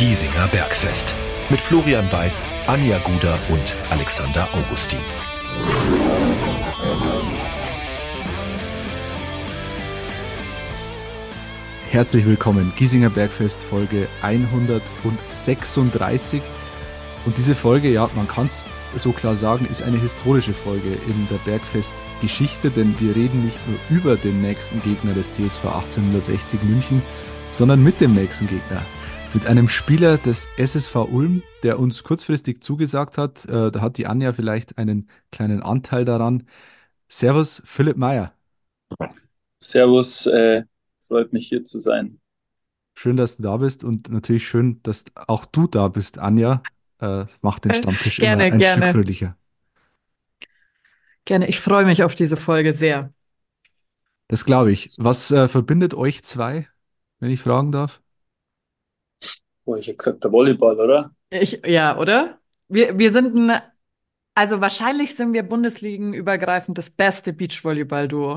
Giesinger Bergfest. Mit Florian Weiß, Anja Guder und Alexander Augustin. Herzlich willkommen, Giesinger Bergfest Folge 136. Und diese Folge, ja, man kann es so klar sagen, ist eine historische Folge in der Bergfest-Geschichte, denn wir reden nicht nur über den nächsten Gegner des TSV 1860 München, sondern mit dem nächsten Gegner. Mit einem Spieler des SSV Ulm, der uns kurzfristig zugesagt hat. Äh, da hat die Anja vielleicht einen kleinen Anteil daran. Servus, Philipp Meyer. Servus, äh, freut mich hier zu sein. Schön, dass du da bist und natürlich schön, dass auch du da bist, Anja. Äh, macht den Stammtisch gerne, immer ein gerne. Stück fröhlicher. Gerne, ich freue mich auf diese Folge sehr. Das glaube ich. Was äh, verbindet euch zwei, wenn ich fragen darf? Boah, ich hätte gesagt, der Volleyball, oder? Ich, ja, oder? Wir, wir sind ein, also wahrscheinlich sind wir bundesligenübergreifend das beste Beachvolleyball-Duo.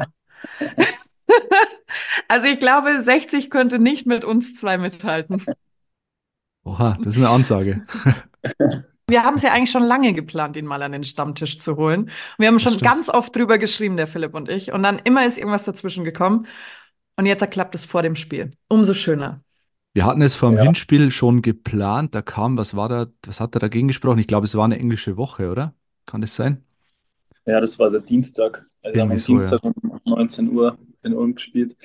also ich glaube, 60 könnte nicht mit uns zwei mithalten. Oha, das ist eine Ansage. Wir haben es ja eigentlich schon lange geplant, ihn mal an den Stammtisch zu holen. Wir haben schon stimmt. ganz oft drüber geschrieben, der Philipp und ich. Und dann immer ist irgendwas dazwischen gekommen. Und jetzt klappt es vor dem Spiel. Umso schöner. Wir hatten es vom Ja. Hinspiel schon geplant. Da kam, was war da, was hat er dagegen gesprochen? Ich glaube, es war eine englische Woche, oder? Kann das sein? Ja, das war der Dienstag. Also wir haben am so, ja. Dienstag um 19 Uhr in Ulm gespielt.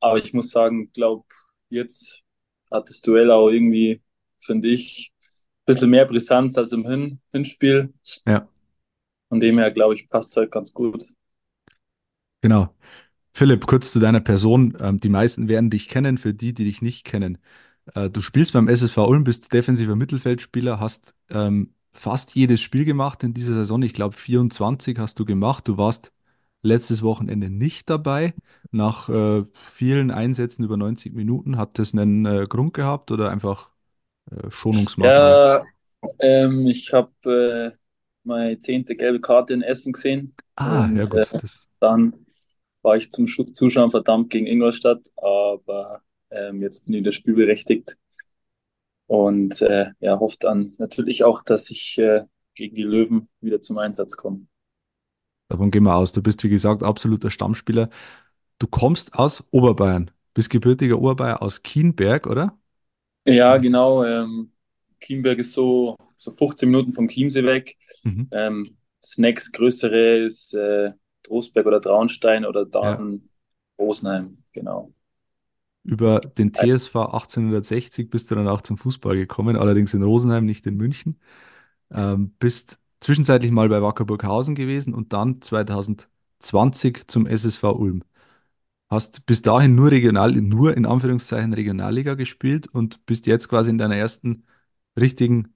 Aber ich muss sagen, glaube jetzt hat das Duell auch irgendwie, finde ich, ein bisschen mehr Brisanz als im Hin Hinspiel. Ja. Von dem her, glaube ich, passt heute ganz gut. Genau. Philipp, kurz zu deiner Person. Ähm, die meisten werden dich kennen, für die, die dich nicht kennen. Äh, du spielst beim SSV Ulm, bist defensiver Mittelfeldspieler, hast ähm, fast jedes Spiel gemacht in dieser Saison. Ich glaube, 24 hast du gemacht. Du warst letztes Wochenende nicht dabei. Nach äh, vielen Einsätzen über 90 Minuten. Hat das einen äh, Grund gehabt oder einfach äh, Schonungsmaßnahmen? Ja, ähm, ich habe meine zehnte gelbe Karte in Essen gesehen. Ah, ja Und, gut. äh, Das, Dann war ich zum Zuschauen verdammt gegen Ingolstadt, aber ähm, jetzt bin ich wieder spielberechtigt und äh, ja, hoffe dann natürlich auch, dass ich äh, gegen die Löwen wieder zum Einsatz komme. davon gehen wir aus. Du bist, wie gesagt, absoluter Stammspieler. Du kommst aus Oberbayern. Bist gebürtiger Oberbayer aus Kienberg, oder? Ja, genau. Ähm, Chiemberg ist so, so 15 Minuten vom Chiemsee weg. Mhm. Ähm, das nächstgrößere ist äh, Trostberg oder Traunstein oder dann Rosenheim, genau. Über den TSV 1860 bist du dann auch zum Fußball gekommen, allerdings in Rosenheim, nicht in München. Ähm, bist zwischenzeitlich mal bei Wacker Burghausen gewesen und dann 2020 zum SSV Ulm. Hast bis dahin nur regional, nur in Anführungszeichen Regionalliga gespielt und bist jetzt quasi in deiner ersten richtigen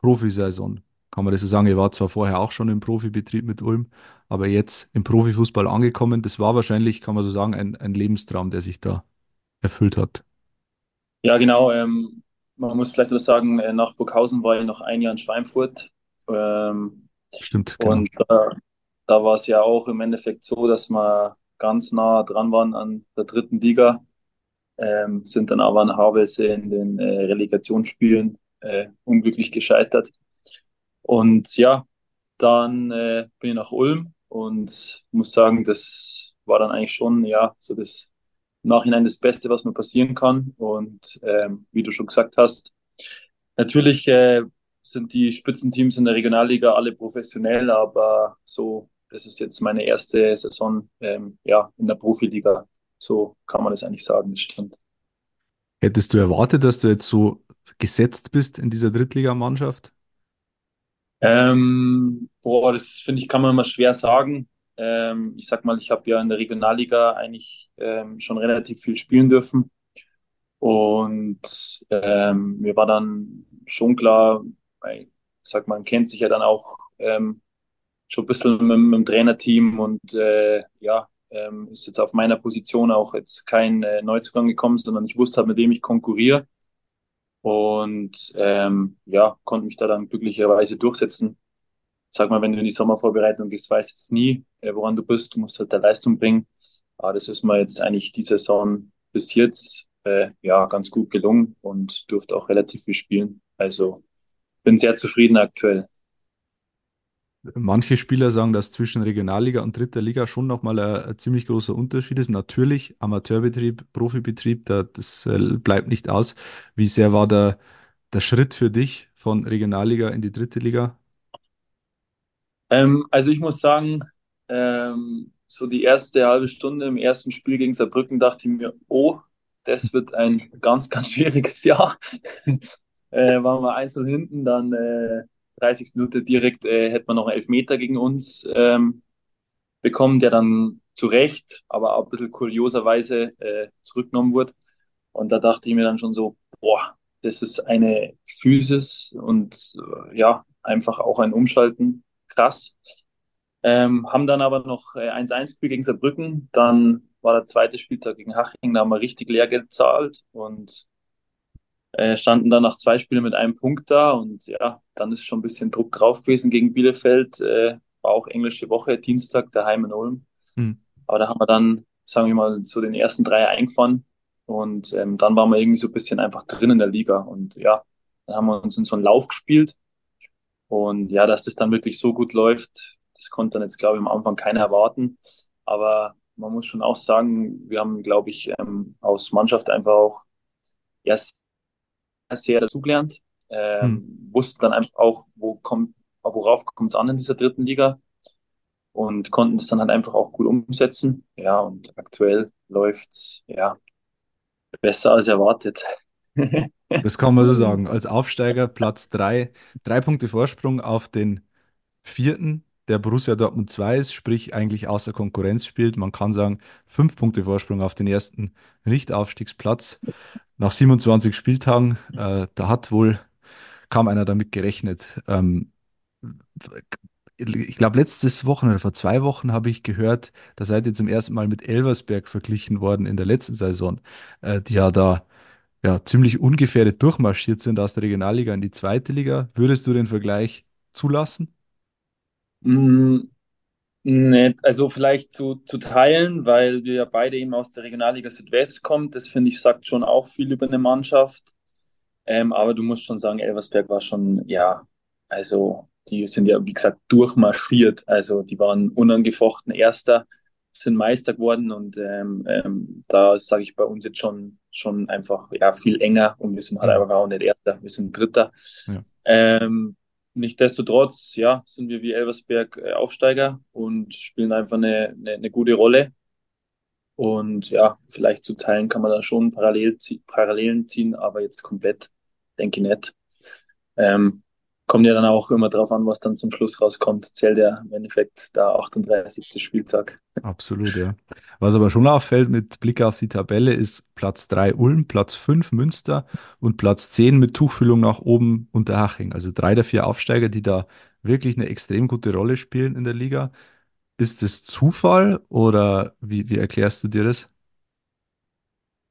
Profisaison. Kann man das so sagen? Ihr war zwar vorher auch schon im Profibetrieb mit Ulm, aber jetzt im Profifußball angekommen. Das war wahrscheinlich, kann man so sagen, ein, ein Lebenstraum, der sich da erfüllt hat. Ja, genau. Ähm, man muss vielleicht noch sagen, äh, nach Burghausen war ich noch ein Jahr in Schweinfurt. Ähm, Stimmt, genau. und da, da war es ja auch im Endeffekt so, dass wir ganz nah dran waren an der dritten Liga, ähm, sind dann aber an Havelse in den äh, Relegationsspielen äh, unglücklich gescheitert. Und ja, dann äh, bin ich nach Ulm und muss sagen, das war dann eigentlich schon ja so das Nachhinein das Beste, was mir passieren kann. Und ähm, wie du schon gesagt hast, natürlich äh, sind die Spitzenteams in der Regionalliga alle professionell, aber so, das ist jetzt meine erste Saison ähm, ja, in der Profiliga. So kann man das eigentlich sagen, das stimmt. Hättest du erwartet, dass du jetzt so gesetzt bist in dieser Drittligamannschaft? Ähm, boah, das finde ich, kann man immer schwer sagen. Ähm, ich sag mal, ich habe ja in der Regionalliga eigentlich ähm, schon relativ viel spielen dürfen. Und ähm, mir war dann schon klar, ich sag mal, man kennt sich ja dann auch ähm, schon ein bisschen mit, mit dem Trainerteam und äh, ja, ähm, ist jetzt auf meiner Position auch jetzt kein äh, Neuzugang gekommen, sondern ich wusste halt, mit wem ich konkurriere. Und ähm, ja, konnte mich da dann glücklicherweise durchsetzen. Sag mal, wenn du in die Sommervorbereitung gehst, weißt du jetzt nie, äh, woran du bist. Du musst halt der Leistung bringen. Aber das ist mir jetzt eigentlich die Saison bis jetzt äh, ja ganz gut gelungen und durfte auch relativ viel spielen. Also bin sehr zufrieden aktuell. Manche Spieler sagen, dass zwischen Regionalliga und dritter Liga schon nochmal ein, ein ziemlich großer Unterschied ist. Natürlich, Amateurbetrieb, Profibetrieb, da, das äh, bleibt nicht aus. Wie sehr war der, der Schritt für dich von Regionalliga in die dritte Liga? Ähm, also ich muss sagen, ähm, so die erste halbe Stunde im ersten Spiel gegen Saarbrücken dachte ich mir, oh, das wird ein ganz, ganz schwieriges Jahr. äh, waren wir einzeln hinten, dann äh, 30 Minuten direkt äh, hätte man noch einen Elfmeter gegen uns ähm, bekommen, der dann zu Recht, aber auch ein bisschen kurioserweise äh, zurückgenommen wurde. Und da dachte ich mir dann schon so, boah, das ist eine Physis und äh, ja, einfach auch ein Umschalten. Krass. Ähm, haben dann aber noch äh, 1-1 gespielt gegen Saarbrücken. Dann war der zweite Spieltag gegen Haching, da haben wir richtig Lehrgeld gezahlt und äh, standen dann nach zwei Spielen mit einem Punkt da. Und ja, dann ist schon ein bisschen Druck drauf gewesen gegen Bielefeld. Äh, war auch englische Woche, Dienstag, daheim in Ulm. Mhm. Aber da haben wir dann, sagen wir mal, so den ersten Dreier eingefahren. Und ähm, dann waren wir irgendwie so ein bisschen einfach drin in der Liga. Und ja, dann haben wir uns in so einen Lauf gespielt. Und ja, dass das dann wirklich so gut läuft, das konnte dann jetzt, glaube ich, am Anfang keiner erwarten. Aber man muss schon auch sagen, wir haben, glaube ich, ähm, aus Mannschaft einfach auch ja, sehr dazugelernt. Ähm, hm. Wussten dann einfach auch, wo kommt, worauf kommt es an in dieser dritten Liga und konnten das dann halt einfach auch gut umsetzen. Ja, und aktuell läuft ja besser als erwartet. das kann man so sagen. Als Aufsteiger Platz drei, drei Punkte Vorsprung auf den vierten, der Borussia Dortmund 2 ist, sprich eigentlich außer Konkurrenz spielt. Man kann sagen, fünf Punkte Vorsprung auf den ersten Nicht-Aufstiegsplatz. Nach 27 Spieltagen, äh, da hat wohl kaum einer damit gerechnet. Ähm, ich glaube, letztes Wochenende, vor zwei Wochen habe ich gehört, da seid ihr zum ersten Mal mit Elversberg verglichen worden in der letzten Saison, äh, die ja da ja, ziemlich ungefährdet durchmarschiert sind aus der Regionalliga in die zweite Liga. Würdest du den Vergleich zulassen? Mm, nee, also vielleicht zu, zu teilen, weil wir ja beide eben aus der Regionalliga Südwest kommen. Das finde ich, sagt schon auch viel über eine Mannschaft. Ähm, aber du musst schon sagen, Elversberg war schon, ja, also die sind ja, wie gesagt, durchmarschiert. Also die waren unangefochten Erster, sind Meister geworden und ähm, ähm, da sage ich bei uns jetzt schon, schon einfach ja, viel enger und wir sind halt einfach auch nicht Erster, wir sind Dritter. Ja. Ähm, Nichtsdestotrotz, ja, sind wir wie Elversberg äh, Aufsteiger und spielen einfach eine, eine, eine, gute Rolle. Und ja, vielleicht zu teilen kann man da schon Parallel, Parallelen ziehen, aber jetzt komplett denke ich nicht. Ähm, kommt ja dann auch immer darauf an, was dann zum Schluss rauskommt. Zählt ja im Endeffekt der 38. Spieltag. Absolut, ja. Was aber schon auffällt mit Blick auf die Tabelle ist Platz 3 Ulm, Platz 5 Münster und Platz 10 mit Tuchfüllung nach oben Unterhaching. Also drei der vier Aufsteiger, die da wirklich eine extrem gute Rolle spielen in der Liga. Ist das Zufall oder wie, wie erklärst du dir das?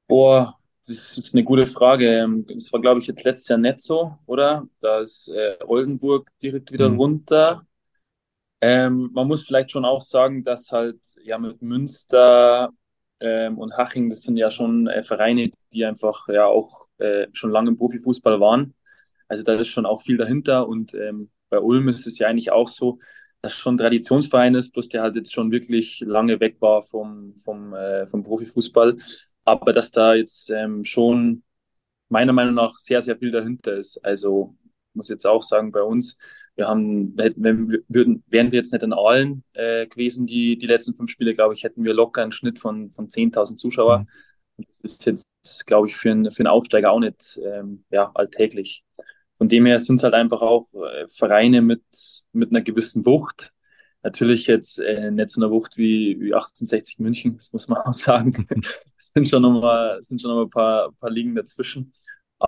Boah, das ist eine gute Frage. Ähm, das war, glaube ich, jetzt letztes Jahr nicht so, oder? Da ist äh, Oldenburg direkt wieder mhm. runter. Ähm, man muss vielleicht schon auch sagen, dass halt ja mit Münster ähm, und Haching, das sind ja schon äh, Vereine, die einfach ja auch äh, schon lange im Profifußball waren. Also da ist schon auch viel dahinter und ähm, bei Ulm ist es ja eigentlich auch so, dass es schon ein Traditionsverein ist, bloß der halt jetzt schon wirklich lange weg war vom, vom, äh, vom Profifußball aber dass da jetzt ähm, schon meiner Meinung nach sehr, sehr viel dahinter ist. Also muss jetzt auch sagen, bei uns, wir haben, wenn wir, würden, wären wir jetzt nicht in allen äh, gewesen, die, die letzten fünf Spiele, glaube ich, hätten wir locker einen Schnitt von, von 10.000 Zuschauer. Mhm. Das ist jetzt, glaube ich, für, einen, für einen Aufsteiger auch nicht ähm, ja, alltäglich. Von dem her sind es halt einfach auch äh, Vereine mit, mit einer gewissen Wucht. Natürlich jetzt äh, nicht so eine Wucht wie, wie 1860 München, das muss man auch sagen. sind schon nochmal, sind schon noch ein paar, paar Ligen dazwischen.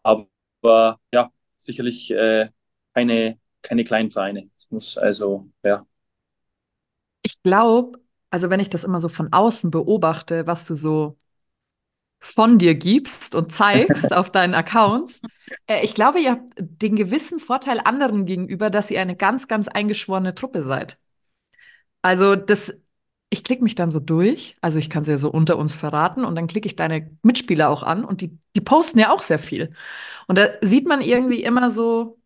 Aber ja, sicherlich äh, keine, keine kleinen Vereine. Es muss also, ja. Ich glaube, also wenn ich das immer so von außen beobachte, was du so von dir gibst und zeigst auf deinen Accounts, äh, ich glaube, ihr habt den gewissen Vorteil anderen gegenüber, dass ihr eine ganz, ganz eingeschworene Truppe seid. Also das ich klicke mich dann so durch. Also ich kann es ja so unter uns verraten und dann klicke ich deine Mitspieler auch an und die, die posten ja auch sehr viel. Und da sieht man irgendwie immer so,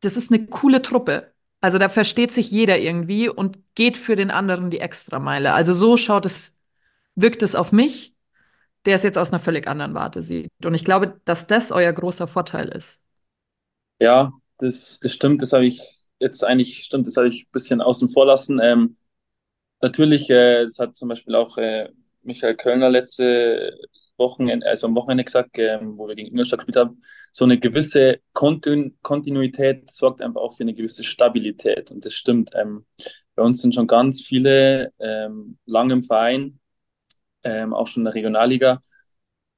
das ist eine coole Truppe. Also da versteht sich jeder irgendwie und geht für den anderen die Extrameile. Also so schaut es, wirkt es auf mich, der es jetzt aus einer völlig anderen Warte sieht. Und ich glaube, dass das euer großer Vorteil ist. Ja, das, das stimmt. Das habe ich jetzt eigentlich, stimmt, das habe ich ein bisschen außen vor lassen. Ähm, natürlich, äh, das hat zum Beispiel auch äh, Michael Kölner letzte Wochenende, also am Wochenende gesagt, ähm, wo wir gegen Ingolstadt gespielt haben, so eine gewisse Kontinu Kontinuität sorgt einfach auch für eine gewisse Stabilität. Und das stimmt. Ähm, bei uns sind schon ganz viele ähm, lange im Verein, ähm, auch schon in der Regionalliga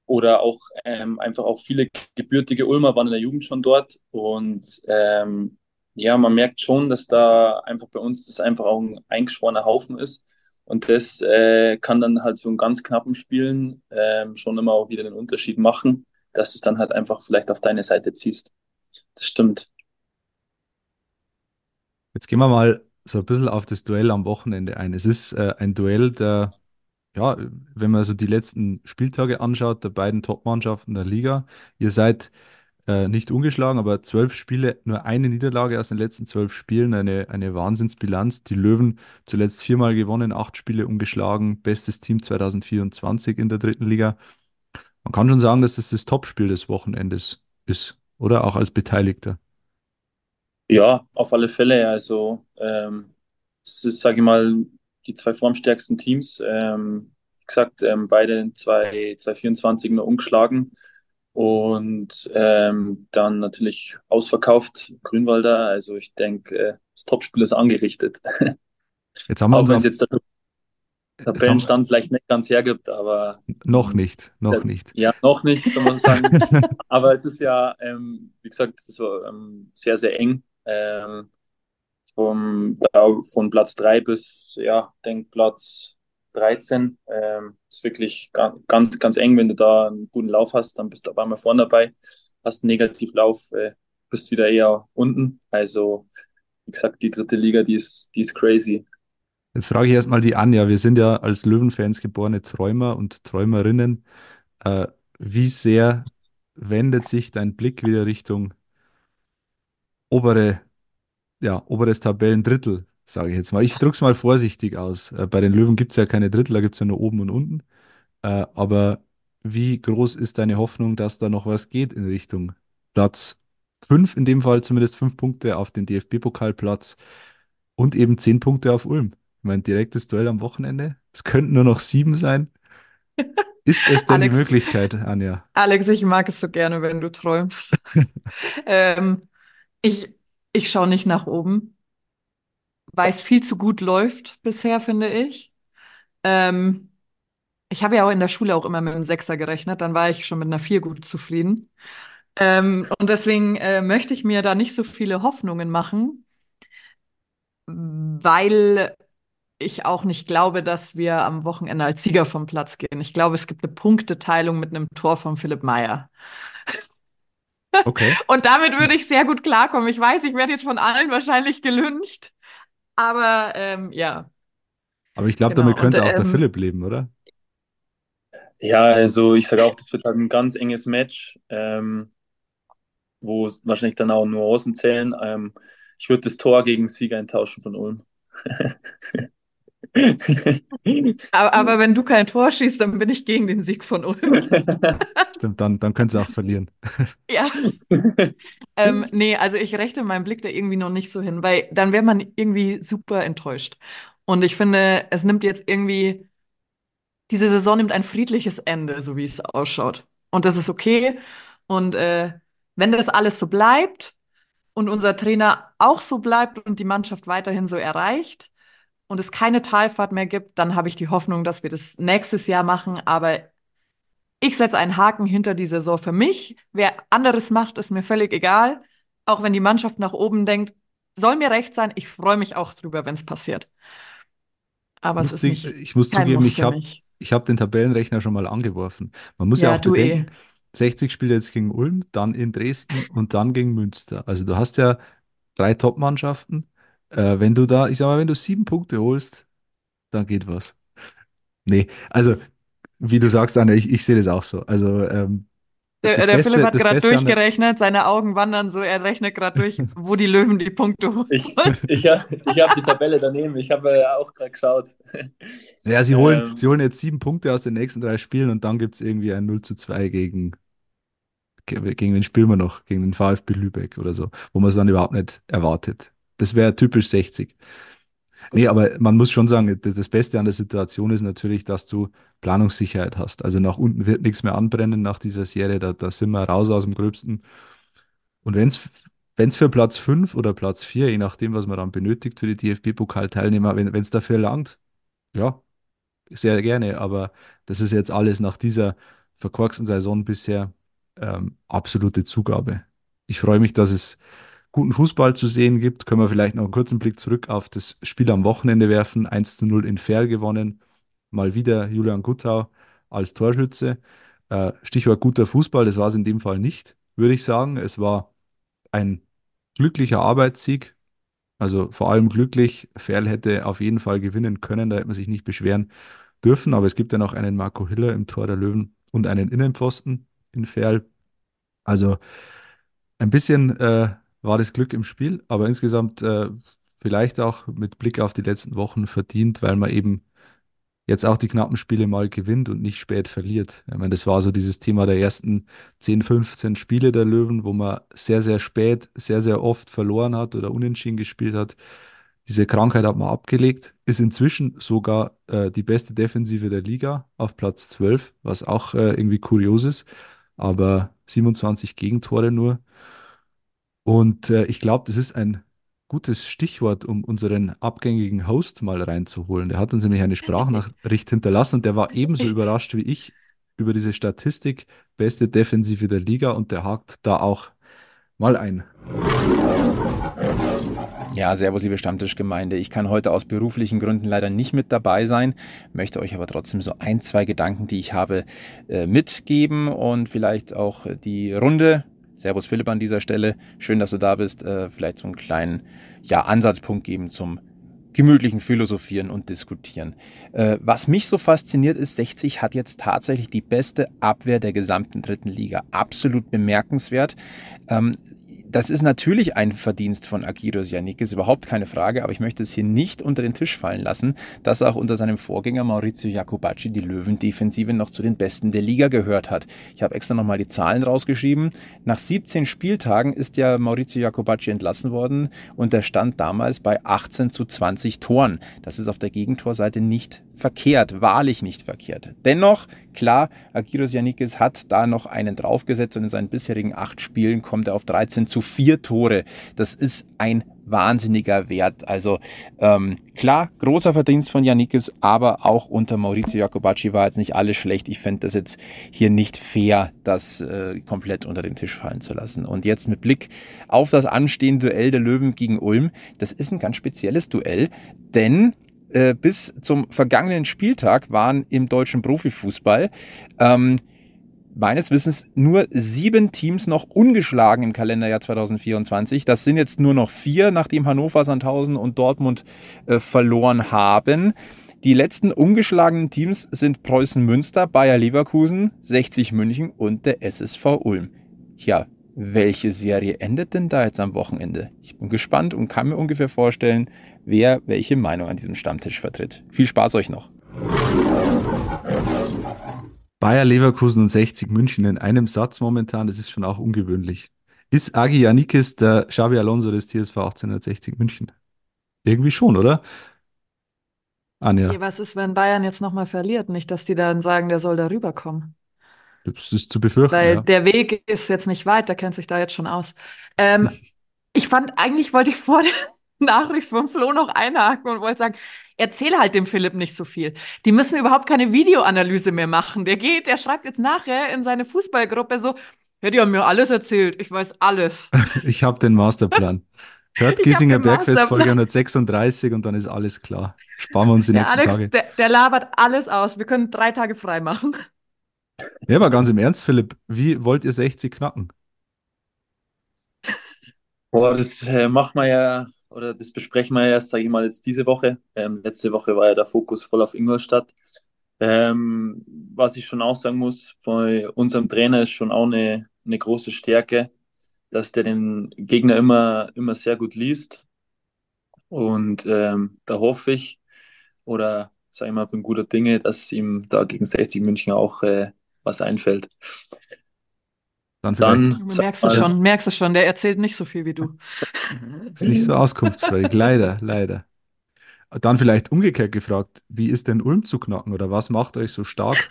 oder auch ähm, einfach auch viele gebürtige Ulmer waren in der Jugend schon dort und ähm, ja, man merkt schon, dass da einfach bei uns das einfach auch ein eingeschworener Haufen ist und das äh, kann dann halt so in ganz knappen Spielen ähm, schon immer auch wieder den Unterschied machen, dass du es dann halt einfach vielleicht auf deine Seite ziehst. Das stimmt. Jetzt gehen wir mal so ein bisschen auf das Duell am Wochenende ein. Es ist äh, ein Duell der ja, wenn man so die letzten Spieltage anschaut, der beiden Top-Mannschaften der Liga, ihr seid äh, nicht ungeschlagen, aber zwölf Spiele, nur eine Niederlage aus den letzten zwölf Spielen, eine, eine Wahnsinnsbilanz. Die Löwen zuletzt viermal gewonnen, acht Spiele ungeschlagen, bestes Team 2024 in der dritten Liga. Man kann schon sagen, dass das das Topspiel des Wochenendes ist, oder? Auch als Beteiligter. Ja, auf alle Fälle. Also, ähm, es ist, sage ich mal, die zwei formstärksten Teams. Ähm, wie gesagt, ähm, beide 224 nur umgeschlagen. Und ähm, dann natürlich ausverkauft Grünwalder. Also ich denke, äh, das Topspiel ist angerichtet. Jetzt haben wir Auch wenn es jetzt der Tabellenstand vielleicht nicht ganz hergibt, aber noch nicht, noch äh, nicht. ja, noch nicht, soll man sagen. aber es ist ja, ähm, wie gesagt, das war ähm, sehr, sehr eng. Ähm, vom, ja, von Platz 3 bis, ja, denk Platz 13. Ähm, ist wirklich ganz, ganz eng, wenn du da einen guten Lauf hast, dann bist du auf einmal vorne dabei. Hast einen Negativlauf, äh, bist wieder eher unten. Also, wie gesagt, die dritte Liga, die ist, die ist crazy. Jetzt frage ich erstmal die Anja. Wir sind ja als Löwenfans geborene Träumer und Träumerinnen. Äh, wie sehr wendet sich dein Blick wieder Richtung obere ja, oberes Tabellendrittel, sage ich jetzt mal. Ich drücke es mal vorsichtig aus. Äh, bei den Löwen gibt es ja keine Drittel, da gibt es ja nur oben und unten. Äh, aber wie groß ist deine Hoffnung, dass da noch was geht in Richtung Platz 5, in dem Fall zumindest 5 Punkte auf den DFB-Pokalplatz und eben 10 Punkte auf Ulm? Ich meine, direktes Duell am Wochenende. Es könnten nur noch sieben sein. Ist es denn die Alex, Möglichkeit, Anja? Alex, ich mag es so gerne, wenn du träumst. ähm, ich, ich schaue nicht nach oben, weil es viel zu gut läuft bisher, finde ich. Ähm, ich habe ja auch in der Schule auch immer mit einem Sechser gerechnet, dann war ich schon mit einer Vier gut zufrieden. Ähm, und deswegen äh, möchte ich mir da nicht so viele Hoffnungen machen, weil ich auch nicht glaube, dass wir am Wochenende als Sieger vom Platz gehen. Ich glaube, es gibt eine Punkteteilung mit einem Tor von Philipp Meyer. Okay. Und damit würde ich sehr gut klarkommen. Ich weiß, ich werde jetzt von allen wahrscheinlich gelüncht, aber ähm, ja, Aber ich glaube, genau. damit Und könnte auch der ähm, Philipp leben, oder? Ja, also ich sage auch, das wird halt ein ganz enges Match, ähm, wo wahrscheinlich dann auch Nuancen zählen. Ähm, ich würde das Tor gegen Sieger eintauschen von Ulm. aber, aber wenn du kein Tor schießt, dann bin ich gegen den Sieg von Ulm. Stimmt, dann, dann könnte sie auch verlieren. Ja. Ähm, nee, also ich rechte meinen Blick da irgendwie noch nicht so hin, weil dann wäre man irgendwie super enttäuscht. Und ich finde, es nimmt jetzt irgendwie, diese Saison nimmt ein friedliches Ende, so wie es ausschaut. Und das ist okay. Und äh, wenn das alles so bleibt und unser Trainer auch so bleibt und die Mannschaft weiterhin so erreicht und es keine Talfahrt mehr gibt, dann habe ich die Hoffnung, dass wir das nächstes Jahr machen. Aber ich setze einen Haken hinter die Saison für mich. Wer anderes macht, ist mir völlig egal. Auch wenn die Mannschaft nach oben denkt, soll mir recht sein. Ich freue mich auch drüber, wenn es passiert. Aber es Muss ist die- nicht ich muss kein zugeben, Muss ich habe ich hab den Tabellenrechner schon mal angeworfen. Man muss ja, Ja, auch eh. bedenken, 60 Spiele jetzt gegen Ulm, dann in Dresden und dann gegen Münster. Also du hast ja drei Top-Mannschaften. Äh, wenn du da, ich sag mal, wenn du sieben Punkte holst, dann geht was. Nee, also wie du sagst, Anne, ich, ich sehe das auch so. Also ähm, Der, der Beste, Philipp hat gerade durchgerechnet, seine Augen wandern so, er rechnet gerade durch, wo die Löwen die Punkte holen Ich, ich, hab- ich habe die Tabelle daneben, ich habe äh, auch gerade geschaut. ja, sie holen, Ähm, sie holen jetzt sieben Punkte aus den nächsten drei Spielen und dann gibt es irgendwie ein 0 zu 2 gegen, ge- gegen wen spielen wir noch? Gegen den VfB Lübeck oder so, wo man es dann überhaupt nicht erwartet. Das wäre typisch 60. Nee, aber man muss schon sagen, das Beste an der Situation ist natürlich, dass du Planungssicherheit hast. Also nach unten wird nichts mehr anbrennen nach dieser Serie, da, da sind wir raus aus dem Gröbsten. Und wenn es wenn es für Platz 5 oder Platz 4, je nachdem, was man dann benötigt für die DFB-Pokal-Teilnehmer, wenn es dafür langt, ja, sehr gerne. Aber das ist jetzt alles nach dieser verkorksten Saison bisher ähm, absolute Zugabe. Ich freue mich, dass es guten Fußball zu sehen gibt. Können wir vielleicht noch einen kurzen Blick zurück auf das Spiel am Wochenende werfen. 1 zu 0 in Fair gewonnen. Mal wieder Julian Guttau als Torschütze. Äh, Stichwort guter Fußball, das war es in dem Fall nicht, würde ich sagen. Es war ein glücklicher Arbeitssieg. Also vor allem glücklich. Ferl hätte auf jeden Fall gewinnen können, da hätte man sich nicht beschweren dürfen. Aber es gibt ja noch einen Marco Hiller im Tor der Löwen und einen Innenpfosten in Ferl. Also ein bisschen äh, war das Glück im Spiel, aber insgesamt äh, vielleicht auch mit Blick auf die letzten Wochen verdient, weil man eben jetzt auch die knappen Spiele mal gewinnt und nicht spät verliert. Ich meine, das war so dieses Thema der ersten 10, 15 Spiele der Löwen, wo man sehr, sehr spät, sehr, sehr oft verloren hat oder unentschieden gespielt hat. Diese Krankheit hat man abgelegt, ist inzwischen sogar äh, die beste Defensive der Liga auf Platz 12, was auch äh, irgendwie kurios ist, aber 27 Gegentore nur. Und äh, ich glaube, das ist ein gutes Stichwort, um unseren abgängigen Host mal reinzuholen. Der hat uns nämlich eine Sprachnachricht hinterlassen und der war ebenso überrascht wie ich über diese Statistik, beste Defensive der Liga und der hakt da auch mal ein. Ja, servus, liebe Stammtischgemeinde. Ich kann heute aus beruflichen Gründen leider nicht mit dabei sein, möchte euch aber trotzdem so ein, zwei Gedanken, die ich habe, äh, mitgeben und vielleicht auch die Runde. Servus Philipp an dieser Stelle. Schön, dass du da bist. Äh, vielleicht so einen kleinen ja, Ansatzpunkt geben zum gemütlichen Philosophieren und Diskutieren. Äh, was mich so fasziniert ist, 60 hat jetzt tatsächlich die beste Abwehr der gesamten dritten Liga. Absolut bemerkenswert. Ähm, das ist natürlich ein Verdienst von Akiros Yannick, ist überhaupt keine Frage, aber ich möchte es hier nicht unter den Tisch fallen lassen, dass auch unter seinem Vorgänger Maurizio Jacobacci die Löwendefensive noch zu den besten der Liga gehört hat. Ich habe extra nochmal die Zahlen rausgeschrieben. Nach 17 Spieltagen ist ja Maurizio Jacobacci entlassen worden und der stand damals bei 18 zu 20 Toren. Das ist auf der Gegentorseite nicht verkehrt, wahrlich nicht verkehrt. Dennoch, klar, Agiros Janikis hat da noch einen draufgesetzt und in seinen bisherigen acht Spielen kommt er auf 13 zu 4 Tore. Das ist ein wahnsinniger Wert. Also ähm, klar, großer Verdienst von Janikis, aber auch unter Maurizio Jacobacci war jetzt nicht alles schlecht. Ich fände das jetzt hier nicht fair, das äh, komplett unter den Tisch fallen zu lassen. Und jetzt mit Blick auf das anstehende Duell der Löwen gegen Ulm, das ist ein ganz spezielles Duell, denn äh, bis zum vergangenen Spieltag waren im deutschen Profifußball ähm, meines Wissens nur sieben Teams noch ungeschlagen im Kalenderjahr 2024. Das sind jetzt nur noch vier, nachdem Hannover, Sandhausen und Dortmund äh, verloren haben. Die letzten ungeschlagenen Teams sind Preußen Münster, Bayer Leverkusen, 60 München und der SSV Ulm. Ja, welche Serie endet denn da jetzt am Wochenende? Ich bin gespannt und kann mir ungefähr vorstellen, wer welche Meinung an diesem Stammtisch vertritt. Viel Spaß euch noch. Bayer Leverkusen und 60 München in einem Satz momentan, das ist schon auch ungewöhnlich. Ist Agi Janikis der Xabi Alonso des TSV 1860 München? Irgendwie schon, oder? Anja, was ist, wenn Bayern jetzt nochmal verliert? Nicht, dass die dann sagen, der soll da rüberkommen. Das ist zu befürchten, Weil ja. der Weg ist jetzt nicht weit, der kennt sich da jetzt schon aus. Ähm, ich fand, eigentlich wollte ich vor der Nachricht von Flo noch einhaken und wollte sagen, erzähl halt dem Philipp nicht so viel. Die müssen überhaupt keine Videoanalyse mehr machen. Der geht, der schreibt jetzt nachher in seine Fußballgruppe so, ja, die haben mir alles erzählt, ich weiß alles. Ich habe den Masterplan. Hört Giesinger Bergfest Folge Masterplan. 136 und dann ist alles klar. Sparen wir uns die Der nächsten Alex, Tage. der, der labert alles aus. Wir können drei Tage frei machen. Ja, aber ganz im Ernst, Philipp, wie wollt ihr 60 knacken? Boah, das äh, machen wir ja, oder das besprechen wir ja erst, sage ich mal, jetzt diese Woche. Ähm, letzte Woche war ja der Fokus voll auf Ingolstadt. Ähm, was ich schon auch sagen muss, bei unserem Trainer ist schon auch eine, eine große Stärke, dass der den Gegner immer, immer sehr gut liest. Und ähm, da hoffe ich, oder sage ich mal, bin guter Dinge, dass ihm da gegen 60 München auch äh, was einfällt. Dann vielleicht. Dann, Du merkst es schon, merkst es schon, der erzählt nicht so viel wie du. Ist nicht so auskunftsfreudig, leider, leider. Dann vielleicht umgekehrt gefragt, wie ist denn Ulm zu knacken oder was macht euch so stark?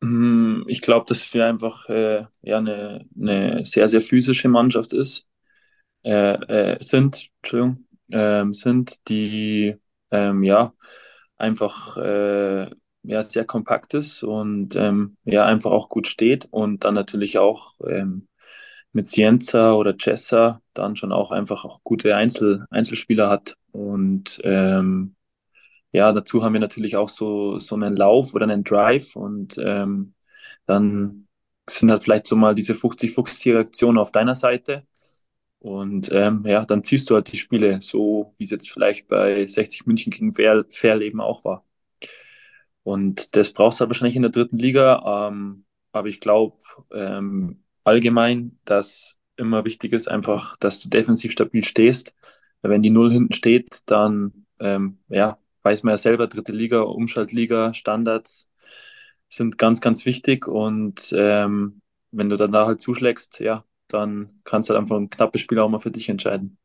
Mm, Ich glaube, dass wir einfach äh, ja, eine, eine sehr, sehr physische Mannschaft ist, äh, äh, sind, Entschuldigung, ähm, sind, die ähm, ja einfach äh, ja, sehr kompakt ist und ähm, ja einfach auch gut steht und dann natürlich auch ähm, mit Cienza oder Cessa dann schon auch einfach auch gute Einzel Einzelspieler hat und ähm, ja, dazu haben wir natürlich auch so, so einen Lauf oder einen Drive und ähm, dann sind halt vielleicht so mal diese 50-50-Reaktionen auf deiner Seite. Und ähm, ja, dann ziehst du halt die Spiele, so wie es jetzt vielleicht bei 60 München gegen Fair, Fairleben auch war. Und das brauchst du halt wahrscheinlich in der dritten Liga. Ähm, aber ich glaube ähm, allgemein, dass immer wichtig ist, einfach, dass du defensiv stabil stehst. Wenn die Null hinten steht, dann ähm, ja, weiß man ja selber, dritte Liga, Umschaltliga, Standards sind ganz, ganz wichtig. Und ähm, wenn du dann da halt zuschlägst, ja, dann kannst du halt einfach ein knappes Spiel auch mal für dich entscheiden.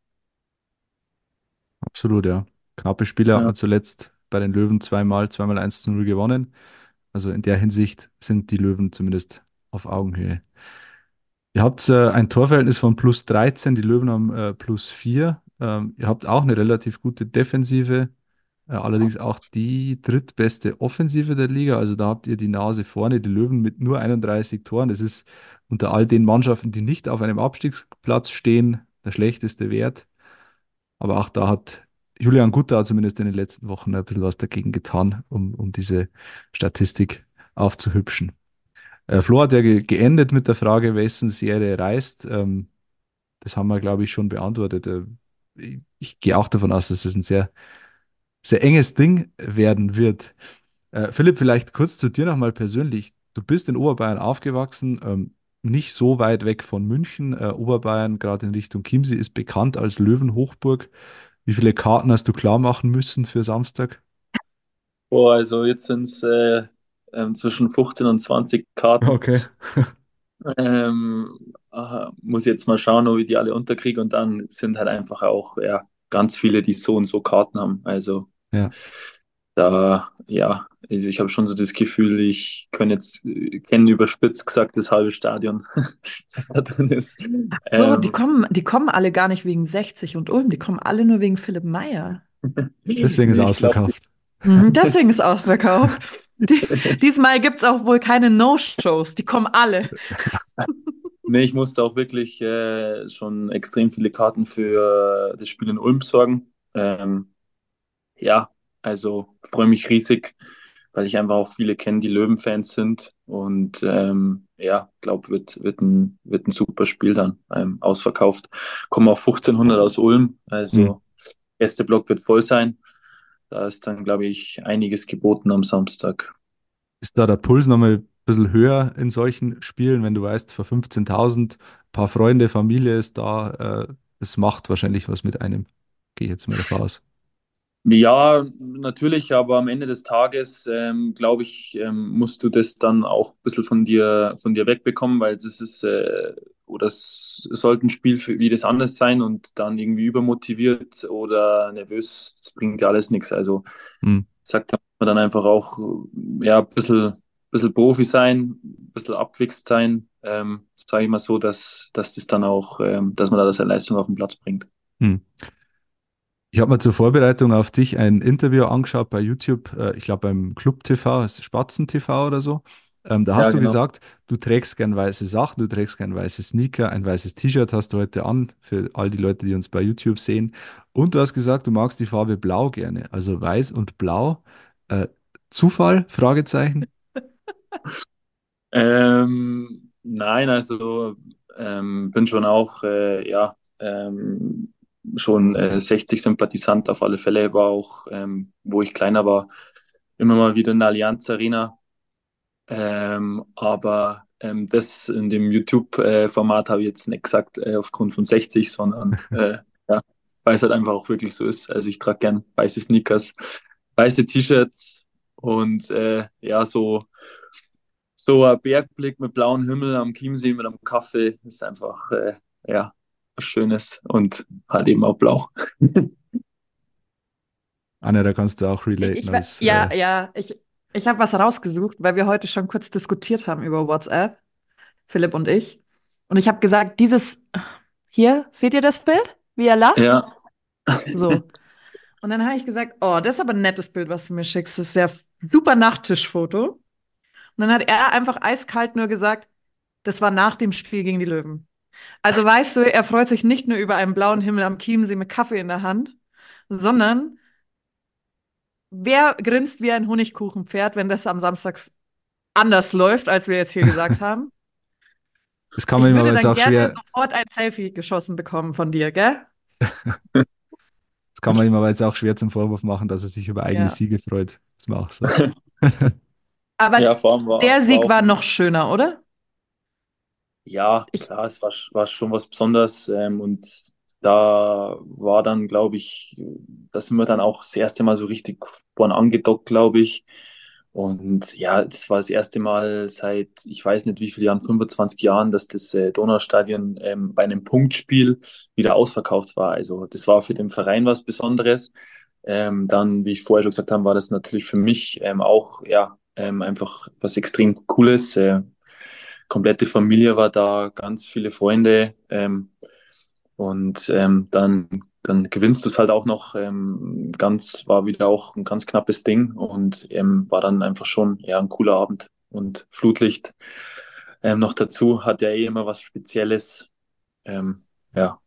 Absolut, ja. Knappe Spiele Ja. man zuletzt bei den Löwen zweimal, zweimal 1 zu 0 gewonnen. Also in der Hinsicht sind die Löwen zumindest auf Augenhöhe. Ihr habt äh, ein Torverhältnis von plus 13, die Löwen haben äh, plus 4. Ähm, ihr habt auch eine relativ gute Defensive, äh, allerdings auch die drittbeste Offensive der Liga. Also da habt ihr die Nase vorne, die Löwen mit nur 31 Toren. Das ist unter all den Mannschaften, die nicht auf einem Abstiegsplatz stehen, der schlechteste Wert. Aber auch da hat Julian Gutta zumindest in den letzten Wochen ein bisschen was dagegen getan, um, um diese Statistik aufzuhübschen. Äh, Flo hat ja ge geendet mit der Frage, wessen Serie reißt. Ähm, das haben wir, glaube ich, schon beantwortet. Äh, ich ich gehe auch davon aus, dass es ein sehr, sehr enges Ding werden wird. Äh, Philipp, vielleicht kurz zu dir nochmal persönlich. Du bist in Oberbayern aufgewachsen, ähm, nicht so weit weg von München. Äh, Oberbayern, gerade in Richtung Chiemsee, ist bekannt als Löwenhochburg. Wie viele Karten hast du klar machen müssen für Samstag? Boah, also jetzt sind es äh, ähm, zwischen 15 und 20 Karten. Okay. Ähm, aha, muss jetzt mal schauen, ob ich die alle unterkriege und dann sind halt einfach auch ja, ganz viele, die so und so Karten haben. Also Ja. Da, ja, also ich habe schon so das Gefühl, ich kann jetzt, äh, kenne überspitzt gesagt das halbe Stadion, das da drin ist. Ach so, die Ähm, kommen, die kommen alle gar nicht wegen 60 und Ulm, die kommen alle nur wegen Philipp Meyer. Deswegen ist ich ausverkauft. Mhm, deswegen ist ausverkauft. Die, diesmal gibt es auch wohl keine No-Shows, die kommen alle. Nee, ich musste auch wirklich äh, schon extrem viele Karten für das Spiel in Ulm besorgen. Ähm, ja, also freue mich riesig, weil ich einfach auch viele kenne, die Löwen-Fans sind. Und ähm, ja, glaube, wird, wird, ein, wird ein super Spiel dann ähm, ausverkauft. Kommen auch 1500 aus Ulm, also Mhm. erster Block wird voll sein. Da ist dann, glaube ich, einiges geboten am Samstag. Ist da der Puls nochmal ein bisschen höher in solchen Spielen, wenn du weißt, vor 15.000, ein paar Freunde, Familie ist da, äh, das macht wahrscheinlich was mit einem. Gehe ich jetzt mal davon aus. Ja, natürlich, aber am Ende des Tages, ähm, glaube ich, ähm, musst du das dann auch ein bisschen von dir, von dir wegbekommen, weil das ist, äh, oder es sollte ein Spiel für, wie das anders sein und dann irgendwie übermotiviert oder nervös, das bringt ja alles nichts. Also, Hm. sagt man dann einfach auch, ja, ein bisschen, bisschen Profi sein, ein bisschen abgewichst sein, ähm, sage ich mal so, dass, dass das dann auch, ähm, dass man da seine Leistung auf den Platz bringt. Hm. Ich habe mir zur Vorbereitung auf dich ein Interview angeschaut bei YouTube, äh, ich glaube beim Club TV, Spatzen TV oder so. Ähm, da hast Ja, du genau. gesagt, du trägst gern weiße Sachen, du trägst gern weiße Sneaker, ein weißes T-Shirt hast du heute an, für all die Leute, die uns bei YouTube sehen. Und du hast gesagt, du magst die Farbe Blau gerne, also weiß und Blau. Äh, Zufall? Fragezeichen. Ähm, nein, also ähm, bin schon auch, äh, ja, ähm, schon äh, 60 Sympathisant auf alle Fälle, war auch, ähm, wo ich kleiner war, immer mal wieder in der Allianz Arena. Ähm, aber ähm, das in dem YouTube-Format habe ich jetzt nicht gesagt äh, aufgrund von 60, sondern äh, ja, weil es halt einfach auch wirklich so ist. Also ich trage gern weiße Sneakers, weiße T-Shirts und äh, ja, so, so ein Bergblick mit blauem Himmel am Chiemsee mit einem Kaffee ist einfach äh, ja, Schönes und halt eben auch blau. Anja, da kannst du auch relaten. Ich, als, ja, äh, ja, ich, ich habe was rausgesucht, weil wir heute schon kurz diskutiert haben über WhatsApp, Philipp und ich. Und ich habe gesagt, dieses hier, seht ihr das Bild, wie er lacht? Ja, So. Und dann habe ich gesagt, oh, das ist aber ein nettes Bild, was du mir schickst. Das ist ja super Nachttischfoto. Und dann hat er einfach eiskalt nur gesagt, das war nach dem Spiel gegen die Löwen. Also weißt du, er freut sich nicht nur über einen blauen Himmel am Chiemsee mit Kaffee in der Hand, sondern wer grinst wie ein Honigkuchenpferd, wenn das am Samstag anders läuft, als wir jetzt hier gesagt haben? das kann Ich man immer würde aber jetzt dann auch gerne schwer, sofort ein Selfie geschossen bekommen von dir, gell? das kann man ihm aber jetzt auch schwer zum Vorwurf machen, dass er sich über eigene Ja. Siege freut. Das war auch so. Aber ja, der Sieg auch- war noch schöner, oder? Ja, Ich- klar, es war, war schon was Besonderes. Ähm, und da war dann, glaube ich, da sind wir dann auch das erste Mal so richtig vorne angedockt, glaube ich. Und ja, es war das erste Mal seit, ich weiß nicht wie viele Jahren, 25 Jahren, dass das äh, Donaustadion ähm, bei einem Punktspiel wieder ausverkauft war. Also das war für den Verein was Besonderes. Ähm, dann, wie ich vorher schon gesagt habe, war das natürlich für mich ähm, auch ja ähm, einfach was extrem Cooles. Äh, komplette Familie war da, ganz viele Freunde. Ähm, und ähm, dann, dann gewinnst du es halt auch noch. Ähm, ganz, war wieder auch ein ganz knappes Ding und ähm, war dann einfach schon ja, ein cooler Abend. Und Flutlicht ähm, noch dazu hat ja eh immer was Spezielles. Ähm, ja.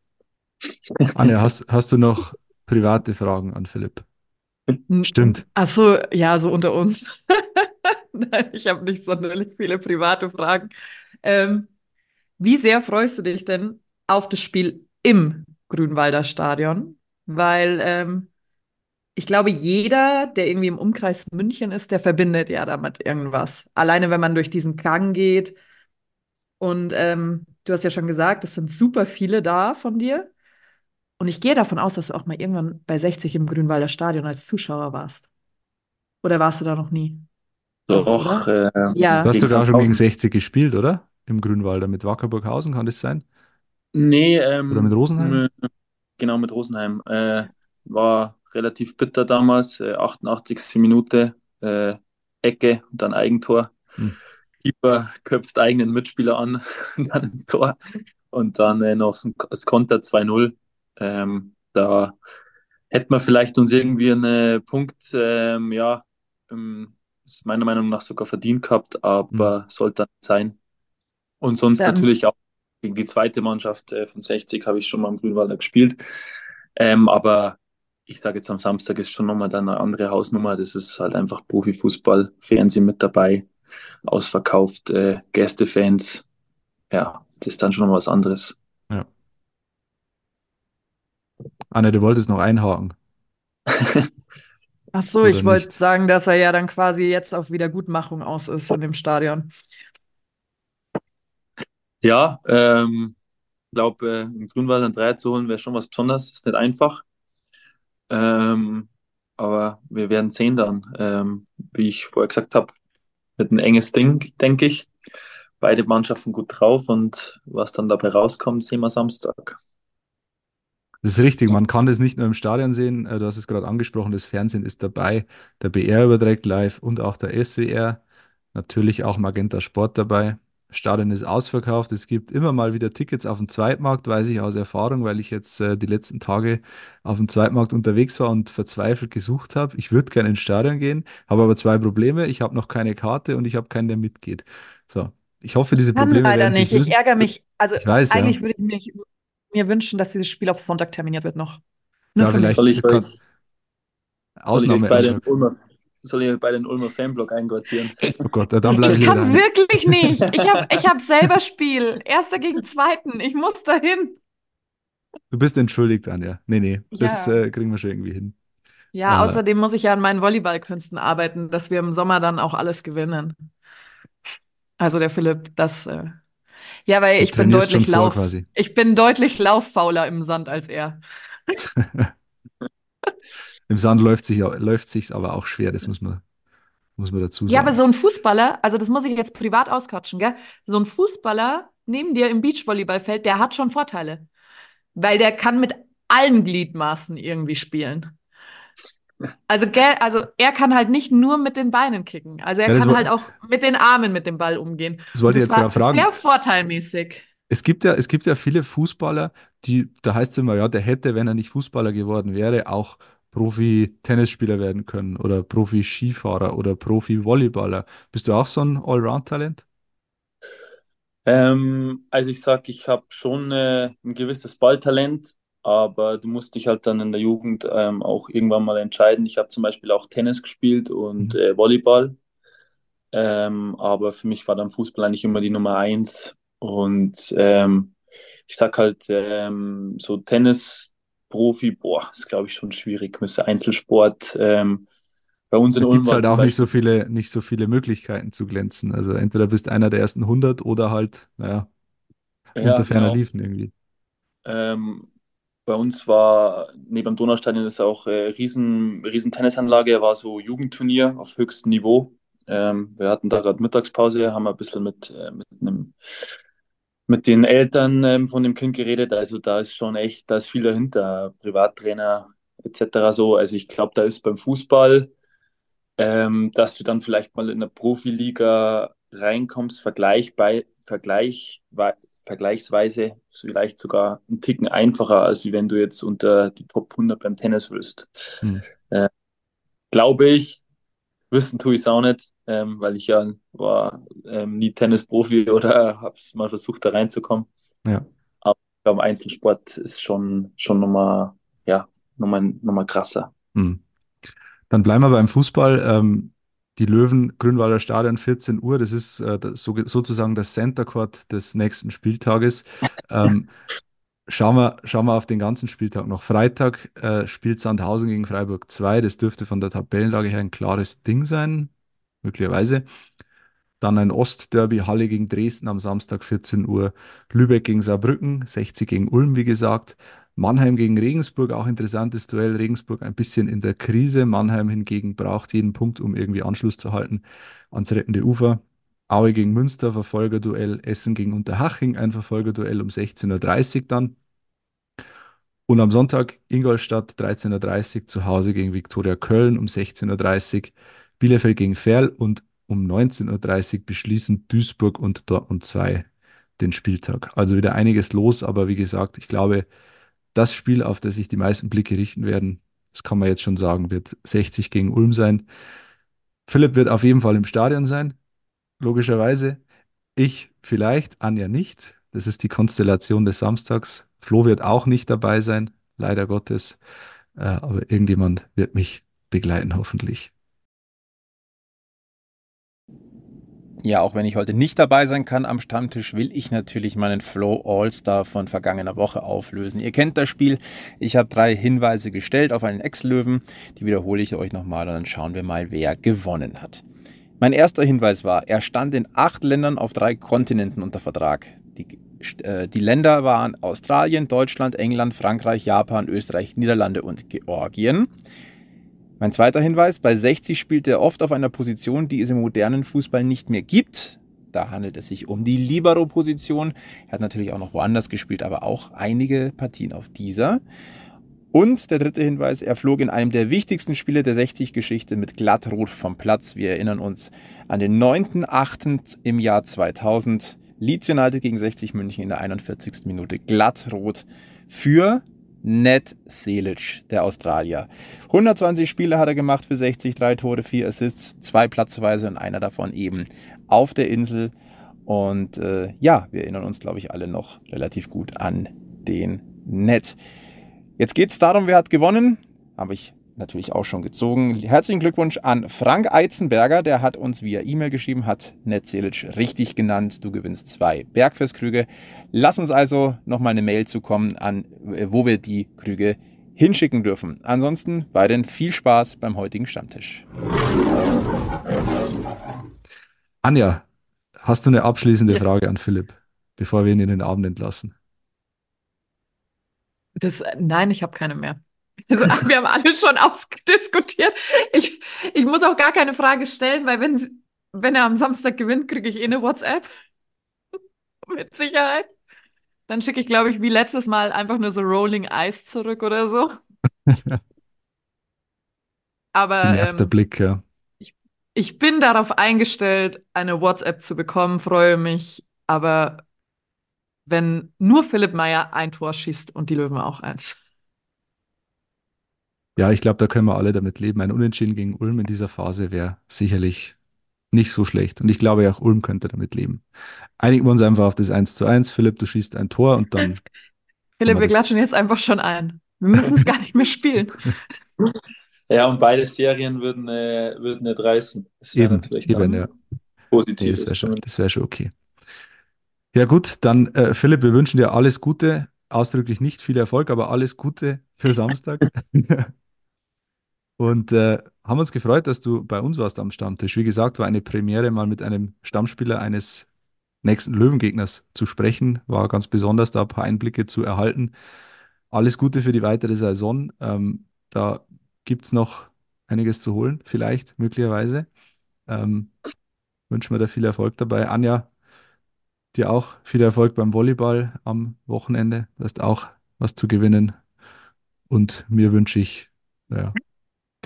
Anja, hast, hast du noch private Fragen an Philipp? Stimmt. Ach so, ja, so unter uns. Nein, ich habe nicht sonderlich viele private Fragen. Ähm, wie sehr freust du dich denn auf das Spiel im Grünwalder Stadion? Weil ähm, ich glaube, jeder, der irgendwie im Umkreis München ist, der verbindet ja damit irgendwas. Alleine wenn man durch diesen Gang geht. Und ähm, du hast ja schon gesagt, es sind super viele da von dir. Und ich gehe davon aus, dass du auch mal irgendwann bei 60 im Grünwalder Stadion als Zuschauer warst. Oder warst du da noch nie? Doch, äh, Ja. Du hast sogar schon gegen Sandhausen. 60 gespielt, oder? Im Grünwalder mit Wackerburghausen, kann das sein? Nee, ähm, Oder mit Rosenheim? Genau, mit Rosenheim. Äh, war relativ bitter damals, äh, 88. Minute, äh, Ecke und dann Eigentor. Hm. Keeper köpft eigenen Mitspieler an und dann ins Tor. Und dann äh, noch das Konter 2-0. Ähm, da hätte man vielleicht uns irgendwie einen Punkt, ähm, ja, ähm, ist meiner Meinung nach sogar verdient gehabt, aber sollte dann nicht sein. Und sonst Dann- natürlich auch gegen die zweite Mannschaft äh, von 60 habe ich schon mal im Grünwalder gespielt. Ähm, aber ich sage jetzt am Samstag ist schon nochmal dann eine andere Hausnummer. Das ist halt einfach Profifußball, Fernsehen mit dabei, ausverkauft, äh, Gästefans. Ja, das ist dann schon noch was anderes. Anja, du wolltest noch einhaken. Ach so, ich wollte sagen, dass er ja dann quasi jetzt auf Wiedergutmachung aus ist in dem Stadion. Ja, ähm, glaube, äh, im Grünwald ein Dreier zu holen wäre schon was Besonderes. Ist nicht einfach. Ähm, aber wir werden sehen dann. Ähm, wie ich vorher gesagt habe, wird ein enges Ding, denke ich. Beide Mannschaften gut drauf und was dann dabei rauskommt, sehen wir Samstag. Das ist richtig, man kann das nicht nur im Stadion sehen. äh, Du hast es gerade angesprochen, das Fernsehen ist dabei. Der BR überträgt live und auch der SWR. Natürlich auch Magenta Sport dabei. Das Stadion ist ausverkauft. Es gibt immer mal wieder Tickets auf dem Zweitmarkt, weiß ich aus Erfahrung, weil ich jetzt äh, die letzten Tage auf dem Zweitmarkt unterwegs war und verzweifelt gesucht habe. Ich würde gerne ins Stadion gehen, habe aber zwei Probleme. Ich habe noch keine Karte und ich habe keinen, der mitgeht. So, ich hoffe, diese Kann Probleme leider werden sich nicht. Ich lösen. ärgere mich. Also Ich weiß, ja. eigentlich würde ich mich, mir wünschen, dass dieses Spiel auf Sonntag terminiert wird noch. Nur Ja, für mich. vielleicht Soll ich euch, soll ich euch Ausnahme. bei den Ulmer, soll ich euch bei den Ulmer Fanblock einquartieren? Oh Gott, ja, dann bleibe ich Ich hier kann wirklich nicht. Ich habe ich hab selber Spiel. Erster gegen Zweiten. Ich muss dahin. Du bist entschuldigt, Anja. Nee, nee, das Ja. äh, kriegen wir schon irgendwie hin. Ja, Äh, außerdem muss ich ja an meinen Volleyballkünsten arbeiten, dass wir im Sommer dann auch alles gewinnen. Also der Philipp, das, äh, ja, weil ich bin deutlich Lauf, quasi. ich bin deutlich lauffauler im Sand als er. Im Sand läuft sich, läuft sich's aber auch schwer, das muss man, muss man dazu Ja, aber sagen. so ein Fußballer, also das muss ich jetzt privat auskatschen, gell? So ein Fußballer neben dir im Beachvolleyballfeld, der hat schon Vorteile, weil der kann mit allen Gliedmaßen irgendwie spielen. Also, also er kann halt nicht nur mit den Beinen kicken. Also er Ja, kann halt auch mit den Armen mit dem Ball umgehen. Das wollte ich jetzt gerade fragen. sehr vorteilmäßig. Es gibt ja, es gibt ja viele Fußballer, die, da heißt es immer, ja, der hätte, wenn er nicht Fußballer geworden wäre, auch Profi-Tennisspieler werden können oder Profi-Skifahrer oder Profi-Volleyballer. Bist du auch so ein Allround-Talent? Ähm, also ich sag, ich habe schon äh, ein gewisses Balltalent, aber du musst dich halt dann in der Jugend ähm, auch irgendwann mal entscheiden. Ich habe zum Beispiel auch Tennis gespielt und Mhm. äh, Volleyball, ähm, aber für mich war dann Fußball eigentlich immer die Nummer eins. Und ähm, ich sag halt, ähm, so Tennis-Profi, boah, ist glaube ich schon schwierig. Mit Einzelsport. Ähm, bei uns in Ulm gibt es halt auch nicht so viele, nicht so viele Möglichkeiten zu glänzen. Also entweder bist einer der ersten 100 oder halt, naja, ja, unter ferner genau. Liefen irgendwie. Ähm, bei uns war neben dem Donaustadion ist auch äh, riesen, riesen Tennisanlage, war so Jugendturnier auf höchstem Niveau. Ähm, wir hatten da gerade Mittagspause, haben ein bisschen mit, äh, mit einem, mit den Eltern ähm, von dem Kind geredet. Also da ist schon echt, da ist viel dahinter, Privattrainer etc. so. Also ich glaube, da ist beim Fußball, ähm, dass du dann vielleicht mal in der Profiliga reinkommst, vergleichbar, vergleich, vergleichsweise vielleicht sogar einen Ticken einfacher, als wie wenn du jetzt unter die Top 100 beim Tennis willst. Hm. Äh, glaube ich, wissen tue ich es auch nicht, ähm, weil ich ja war ähm, nie Tennisprofi oder habe es mal versucht, da reinzukommen. Ja. Aber ich glaube, Einzelsport ist schon, schon nochmal, ja, nochmal, nochmal krasser. Hm. Dann bleiben wir beim Fußball. Ähm, die Löwen, Grünwalder Stadion, 14 Uhr, das ist äh, so, sozusagen das Center Court des nächsten Spieltages. Ähm, schauen, wir, schauen wir auf den ganzen Spieltag noch. Freitag äh, spielt Sandhausen gegen Freiburg 2. Das dürfte von der Tabellenlage her ein klares Ding sein, möglicherweise. Dann ein Ostderby, Halle gegen Dresden am Samstag 14 Uhr. Lübeck gegen Saarbrücken, 60 gegen Ulm, wie gesagt. Mannheim gegen Regensburg, auch interessantes Duell. Regensburg ein bisschen in der Krise. Mannheim hingegen braucht jeden Punkt, um irgendwie Anschluss zu halten ans rettende Ufer. Aue gegen Münster, Verfolgerduell. Essen gegen Unterhaching, ein Verfolgerduell um 16.30 Uhr dann. Und am Sonntag Ingolstadt 13.30 Uhr zu Hause gegen Viktoria Köln um 16.30 Uhr. Bielefeld gegen Ferl und um 19.30 Uhr beschließen Duisburg und Dortmund 2 den Spieltag. Also wieder einiges los, aber wie gesagt, ich glaube, das Spiel, auf das sich die meisten Blicke richten werden, das kann man jetzt schon sagen, wird 60 gegen Ulm sein. Philipp wird auf jeden Fall im Stadion sein, logischerweise. Ich vielleicht, Anja nicht. Das ist die Konstellation des Samstags. Flo wird auch nicht dabei sein, leider Gottes. Äh, aber irgendjemand wird mich begleiten, hoffentlich. Ja, auch wenn ich heute nicht dabei sein kann am Stammtisch, will ich natürlich meinen Flow All-Star von vergangener Woche auflösen. Ihr kennt das Spiel. Ich habe drei Hinweise gestellt auf einen Ex-Löwen. Die wiederhole ich euch nochmal und dann schauen wir mal, wer gewonnen hat. Mein erster Hinweis war, er stand in acht Ländern auf drei Kontinenten unter Vertrag. Die, äh, die Länder waren Australien, Deutschland, England, Frankreich, Japan, Österreich, Niederlande und Georgien. Mein zweiter Hinweis, bei 60 spielt er oft auf einer Position, die es im modernen Fußball nicht mehr gibt. Da handelt es sich um die Libero-Position. Er hat natürlich auch noch woanders gespielt, aber auch einige Partien auf dieser. Und der dritte Hinweis, er flog in einem der wichtigsten Spiele der 60-Geschichte mit glattrot vom Platz. Wir erinnern uns an den 9.8. im Jahr 2000. Leeds United gegen 60 München in der 41. Minute glattrot für Ned Selic, der Australier. 120 Spiele hat er gemacht für 60, drei Tore, vier Assists, zwei Platzweise und einer davon eben auf der Insel. Und äh, ja, wir erinnern uns, glaube ich, alle noch relativ gut an den Ned. Jetzt geht es darum, wer hat gewonnen. Habe ich natürlich auch schon gezogen. Herzlichen Glückwunsch an Frank Eizenberger, der hat uns via E-Mail geschrieben, hat Ned Selic richtig genannt. Du gewinnst zwei Bergfestkrüge. Lass uns also nochmal eine Mail zukommen, an, wo wir die Krüge hinschicken dürfen. Ansonsten weiterhin viel Spaß beim heutigen Stammtisch. Anja, hast du eine abschließende Ja. Frage an Philipp, bevor wir ihn in den Abend entlassen? Das, nein, ich habe keine mehr. Also, wir haben alles schon ausdiskutiert. Ich, ich muss auch gar keine Frage stellen, weil wenn, wenn er am Samstag gewinnt, kriege ich eh eine WhatsApp. Mit Sicherheit. Dann schicke ich, glaube ich, wie letztes Mal einfach nur so Rolling Eyes zurück oder so. Aber Genervter ähm, Blick, ja. ich bin darauf eingestellt, eine WhatsApp zu bekommen, freue mich. Aber wenn nur Philipp Meyer ein Tor schießt und die Löwen auch eins. Ja, ich glaube, da können wir alle damit leben. Ein Unentschieden gegen Ulm in dieser Phase wäre sicherlich nicht so schlecht. Und ich glaube, auch Ulm könnte damit leben. Einigen wir uns einfach auf das 1 zu 1. Philipp, du schießt ein Tor und dann Philipp, wir klatschen jetzt einfach schon ein. Wir müssen es gar nicht mehr spielen. Ja, und beide Serien würden, äh, würden nicht reißen. Das wäre eben, natürlich eben, ja. Nee, positiv. das wäre schon, das wär schon okay. Ja, gut, dann äh, Philipp, wir wünschen dir alles Gute. Ausdrücklich nicht viel Erfolg, aber alles Gute für Samstag. Und äh, haben uns gefreut, dass du bei uns warst am Stammtisch. Wie gesagt, war eine Premiere, mal mit einem Stammspieler eines nächsten Löwengegners zu sprechen. War ganz besonders, da ein paar Einblicke zu erhalten. Alles Gute für die weitere Saison. Ähm, da gibt es noch einiges zu holen, vielleicht, möglicherweise. Ähm, wünschen wir da viel Erfolg dabei. Anja, dir auch viel Erfolg beim Volleyball am Wochenende. Du hast auch was zu gewinnen. Und mir wünsche ich ja,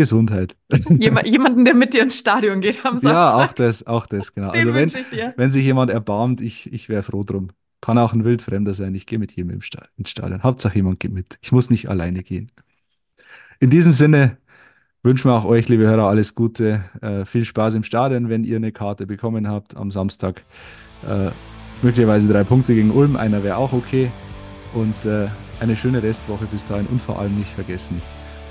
Gesundheit. Jema- jemanden, der mit dir ins Stadion geht am Ja, auch Samstag. das, auch das, genau. Den Also wenn, wenn sich jemand erbarmt, ich, ich wäre froh drum. Kann auch ein Wildfremder sein, ich gehe mit Sta- ins Stadion. Hauptsache jemand geht mit. Ich muss nicht alleine gehen. In diesem Sinne wünschen wir auch euch, liebe Hörer, alles Gute. Äh, viel Spaß im Stadion, wenn ihr eine Karte bekommen habt am Samstag. Äh, möglicherweise drei Punkte gegen Ulm, einer wäre auch okay. Und äh, eine schöne Restwoche bis dahin und vor allem nicht vergessen,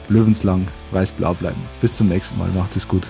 Löwenslang weiß-blau bleiben. Bis zum nächsten Mal, macht es gut.